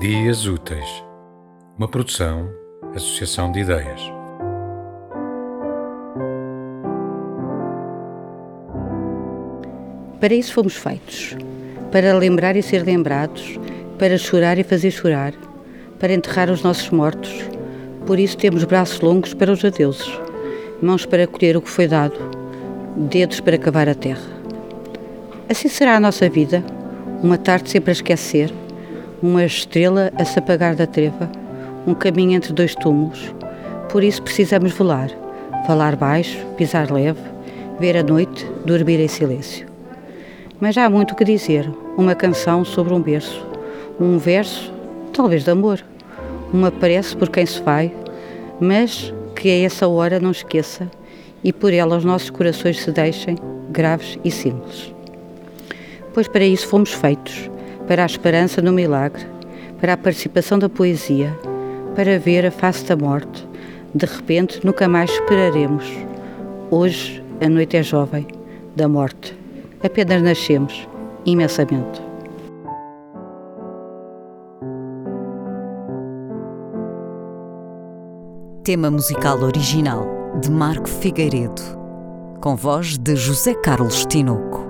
Dias Úteis, uma produção, associação de ideias. Para isso fomos feitos. Para lembrar e ser lembrados, para chorar e fazer chorar, para enterrar os nossos mortos. Por isso temos braços longos para os adeuses, mãos para colher o que foi dado, dedos para cavar a terra. Assim será a nossa vida, uma tarde sempre a esquecer, uma estrela a se apagar da treva, um caminho entre dois túmulos. Por isso precisamos volar, falar baixo, pisar leve, ver a noite, dormir em silêncio. Mas há muito que dizer, uma canção sobre um berço, um verso, talvez de amor, uma prece por quem se vai, mas que a essa hora não esqueça e por ela os nossos corações se deixem graves e simples. Pois para isso fomos feitos, para a esperança no milagre, para a participação da poesia, para ver a face da morte. De repente nunca mais esperaremos. Hoje a noite é jovem, da morte. Apenas nascemos, imensamente. Tema musical original de Marco Figueiredo, com voz de José Carlos Tinoco.